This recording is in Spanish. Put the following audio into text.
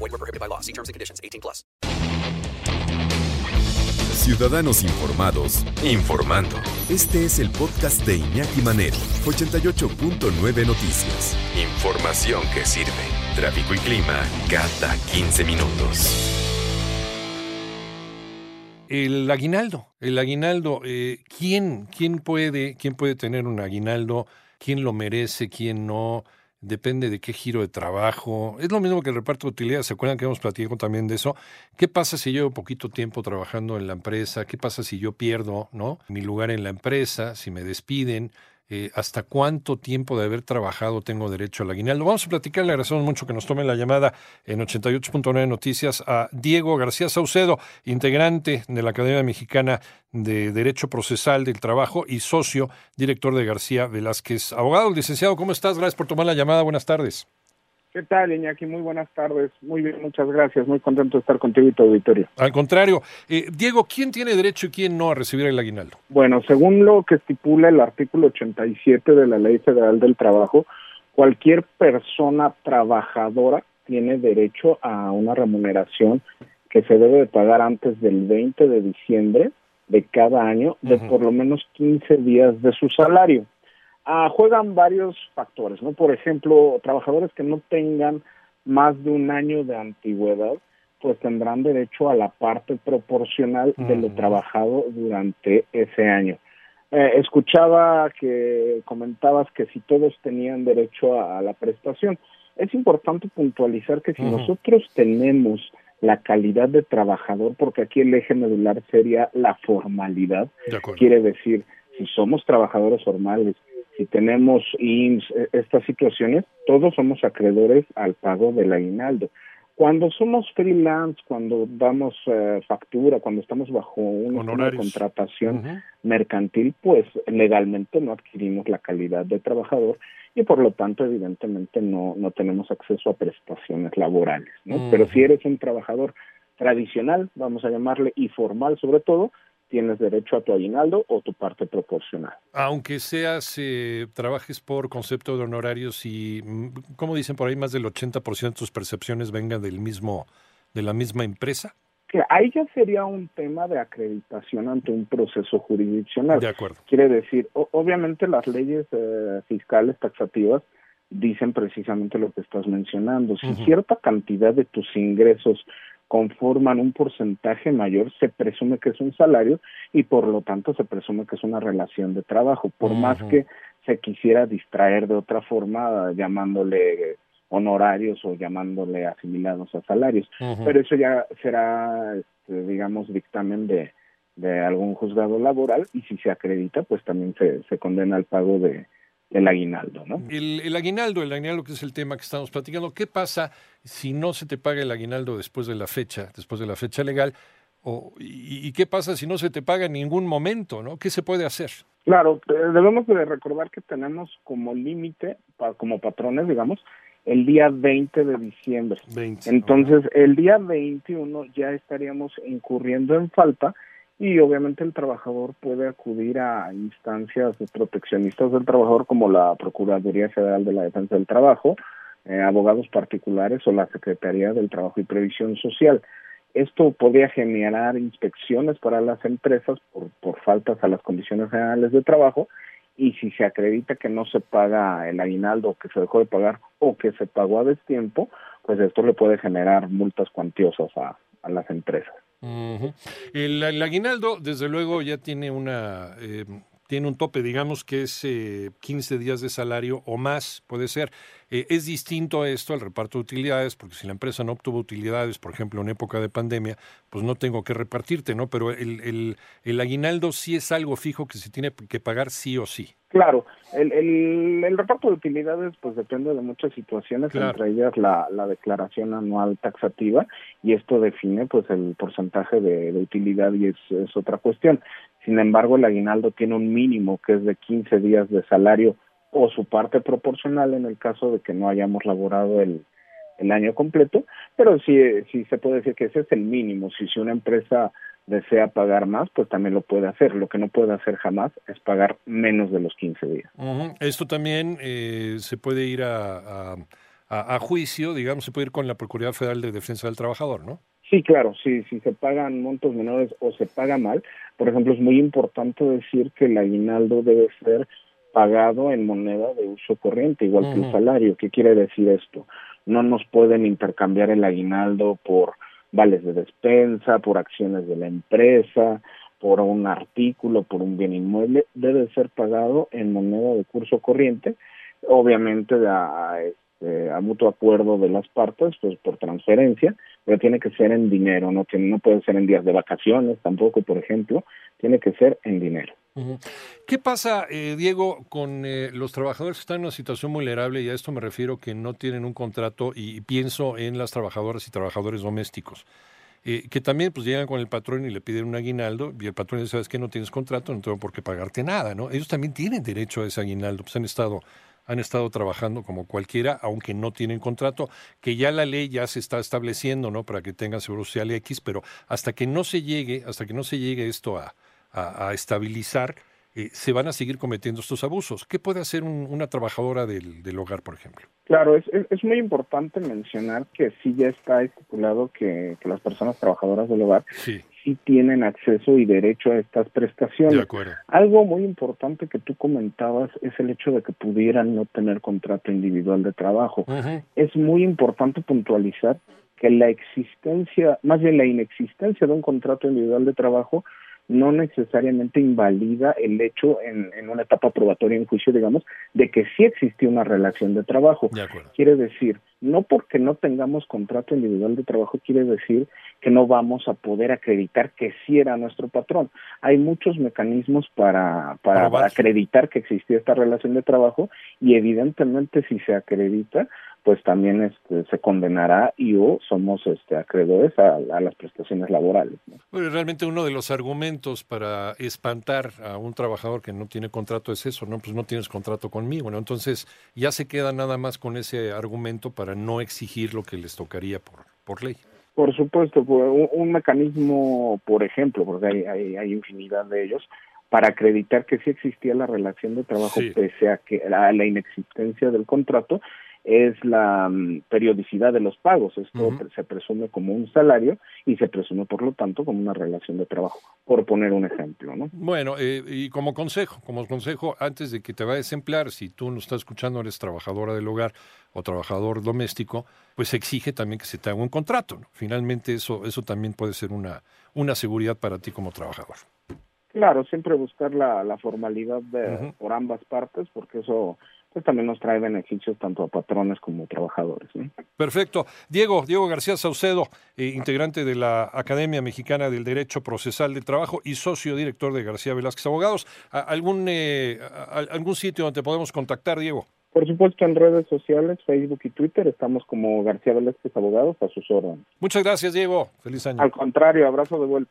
Void were prohibited by law. See terms and conditions. 18 plus. Ciudadanos informados, informando. Este es el podcast de Iñaki Manero, 88.9 Noticias. Información que sirve. Tráfico y clima cada 15 minutos. El aguinaldo, el aguinaldo, eh, ¿quién, quién, puede, ¿quién puede tener un aguinaldo? ¿Quién lo merece? ¿Quién no? Depende de qué giro de trabajo. Es lo mismo que el reparto de utilidades. ¿Se acuerdan que hemos platicado también de eso? ¿Qué pasa si llevo poquito tiempo trabajando en la empresa? ¿Qué pasa si yo pierdo ¿no? mi lugar en la empresa? Si me despiden. Eh, hasta cuánto tiempo de haber trabajado tengo derecho al aguinaldo. Vamos a platicar, le agradecemos mucho que nos tomen la llamada en 88.9 Noticias a Diego García Saucedo, integrante de la Academia Mexicana de Derecho Procesal del Trabajo y socio director de García Velázquez. Abogado, licenciado, ¿cómo estás? Gracias por tomar la llamada. Buenas tardes. ¿Qué tal, Iñaki? Muy buenas tardes. Muy bien, muchas gracias. Muy contento de estar contigo y tu auditorio. Al contrario. Eh, Diego, ¿quién tiene derecho y quién no a recibir el aguinaldo? Bueno, según lo que estipula el artículo 87 de la Ley Federal del Trabajo, cualquier persona trabajadora tiene derecho a una remuneración que se debe de pagar antes del 20 de diciembre de cada año de por lo menos 15 días de su salario. Ah, juegan varios factores, ¿no? Por ejemplo, trabajadores que no tengan más de un año de antigüedad, pues tendrán derecho a la parte proporcional de lo trabajado durante ese año. Eh, escuchaba que comentabas que si todos tenían derecho a, a la prestación. Es importante puntualizar que si nosotros tenemos la calidad de trabajador, porque aquí el eje medular sería la formalidad, quiere decir, si somos trabajadores formales, si tenemos IMSS, e, estas situaciones, todos somos acreedores al pago del aguinaldo. Cuando somos freelance, cuando damos eh, factura, cuando estamos bajo una contratación mercantil, pues legalmente no adquirimos la calidad de trabajador y por lo tanto evidentemente no, no tenemos acceso a prestaciones laborales. ¿no? Pero si eres un trabajador tradicional, vamos a llamarle, y formal sobre todo, tienes derecho a tu aguinaldo o tu parte proporcional. Aunque seas, eh, trabajes por concepto de honorarios y, mm, como dicen por ahí, más del 80% de tus percepciones vengan del mismo, de la misma empresa. Que ahí ya sería un tema de acreditación ante un proceso jurisdiccional. De acuerdo. Quiere decir, obviamente las leyes eh, fiscales taxativas dicen precisamente lo que estás mencionando. Si cierta cantidad de tus ingresos conforman un porcentaje mayor, se presume que es un salario y por lo tanto se presume que es una relación de trabajo, por más que se quisiera distraer de otra forma llamándole honorarios o llamándole asimilados a salarios. Pero eso ya será, este, digamos, dictamen de, de algún juzgado laboral y si se acredita, pues también se, se condena al pago de, el aguinaldo, ¿no? El, el, aguinaldo, el aguinaldo que es el tema que estamos platicando, ¿qué pasa si no se te paga el aguinaldo después de la fecha, después de la fecha legal? O, y, qué pasa si no se te paga en ningún momento, ¿no? ¿Qué se puede hacer? Claro, debemos de recordar que tenemos como límite, como patrones, digamos, el día 20 de diciembre. 20, Entonces, el día 21 ya estaríamos incurriendo en falta y obviamente el trabajador puede acudir a instancias proteccionistas del trabajador como la Procuraduría Federal de la Defensa del Trabajo, eh, abogados particulares o la Secretaría del Trabajo y Previsión Social. Esto podría generar inspecciones para las empresas por, por faltas a las condiciones generales de trabajo y si se acredita que no se paga el aguinaldo que se dejó de pagar o que se pagó a destiempo, pues esto le puede generar multas cuantiosas a, a las empresas el, aguinaldo, desde luego, ya tiene una eh, tiene un tope, digamos que es 15 eh, días de salario o más, puede ser. Eh, es distinto esto al reparto de utilidades, porque si la empresa no obtuvo utilidades, por ejemplo, en época de pandemia, pues no tengo que repartirte, ¿no? Pero el, el, el aguinaldo sí es algo fijo que se tiene que pagar sí o sí. Claro, el, el, el, reparto de utilidades pues depende de muchas situaciones, entre ellas la, la declaración anual taxativa y esto define pues el porcentaje de, de utilidad y es, es, otra cuestión. Sin embargo, el aguinaldo tiene un mínimo que es de 15 días de salario o su parte proporcional en el caso de que no hayamos laborado el, el año completo, pero sí, sí se puede decir que ese es el mínimo. Si, si una empresa desea pagar más, pues también lo puede hacer. Lo que no puede hacer jamás es pagar menos de los 15 días. Esto también eh, se puede ir a, a, a, juicio, digamos, se puede ir con la Procuraduría Federal de Defensa del Trabajador, ¿no? Sí, claro, sí, si se pagan montos menores o se paga mal, por ejemplo, es muy importante decir que el aguinaldo debe ser pagado en moneda de uso corriente, igual uh -huh. que el salario. ¿Qué quiere decir esto? No nos pueden intercambiar el aguinaldo por vales de despensa, por acciones de la empresa, por un artículo, por un bien inmueble, debe ser pagado en moneda de curso corriente, obviamente a, este, a mutuo acuerdo de las partes, pues por transferencia, pero tiene que ser en dinero, no, tiene, no puede ser en días de vacaciones tampoco, por ejemplo, tiene que ser en dinero. ¿Qué pasa, eh, Diego, con eh, los trabajadores que están en una situación vulnerable? Y a esto me refiero que no tienen un contrato y pienso en las trabajadoras y trabajadores domésticos. Eh, que también pues llegan con el patrón y le piden un aguinaldo y el patrón dice, sabes que no tienes contrato, no tengo por qué pagarte nada, ¿no? Ellos también tienen derecho a ese aguinaldo, pues han estado han estado trabajando como cualquiera, aunque no tienen contrato, que ya la ley ya se está estableciendo, ¿no? Para que tengan seguro social X, pero hasta que no se llegue, hasta que no se llegue esto a, a, a estabilizar, eh, se van a seguir cometiendo estos abusos. ¿Qué puede hacer un, una trabajadora del, del, hogar, por ejemplo? Claro, es, es, muy importante mencionar que sí ya está estipulado que, que las personas trabajadoras del hogar sí. Sí. tienen acceso y derecho a estas prestaciones. De acuerdo. Algo muy importante que tú comentabas es el hecho de que pudieran no tener contrato individual de trabajo. Uh -huh. Es muy importante puntualizar que la existencia, más bien la inexistencia de un contrato individual de trabajo no necesariamente invalida el hecho en, en, una etapa probatoria en juicio, digamos, de que sí existió una relación de trabajo. De quiere decir, no porque no tengamos contrato individual de trabajo, quiere decir que no vamos a poder acreditar que sí era nuestro patrón. Hay muchos mecanismos para, para, para acreditar que existía esta relación de trabajo y evidentemente si se acredita, pues también este, se condenará y o somos este, acreedores a, a las prestaciones laborales. ¿no? Bueno, realmente uno de los argumentos para espantar a un trabajador que no tiene contrato es eso, ¿no? Pues no tienes contrato conmigo, ¿no? Entonces ya se queda nada más con ese argumento para no exigir lo que les tocaría por, por ley. Por supuesto, un, un mecanismo, por ejemplo, porque hay, hay, hay infinidad de ellos, para acreditar que sí existía la relación de trabajo Sí. pese a que a la inexistencia del contrato es la um, periodicidad de los pagos. Esto se presume como un salario y se presume, por lo tanto, como una relación de trabajo, por poner un ejemplo, ¿no? Bueno, eh, y como consejo, como consejo, antes de que te vayas a emplear, si tú no estás escuchando, eres trabajadora del hogar o trabajador doméstico, pues exige también que se te haga un contrato. ¿no? Finalmente eso, eso también puede ser una, una seguridad para ti como trabajador. Claro, siempre buscar la, la formalidad de, por ambas partes, porque eso pues también nos trae beneficios tanto a patrones como a trabajadores. ¿no? Perfecto. Diego, Diego García Saucedo, eh, integrante de la Academia Mexicana del Derecho Procesal del Trabajo y socio director de García Velázquez Abogados. ¿A- ¿Algún, eh, algún sitio donde podemos contactar, Diego? Por supuesto, en redes sociales, Facebook y Twitter, estamos como García Velázquez Abogados a sus órdenes. Muchas gracias, Diego. Feliz año. Al contrario, abrazo de vuelta.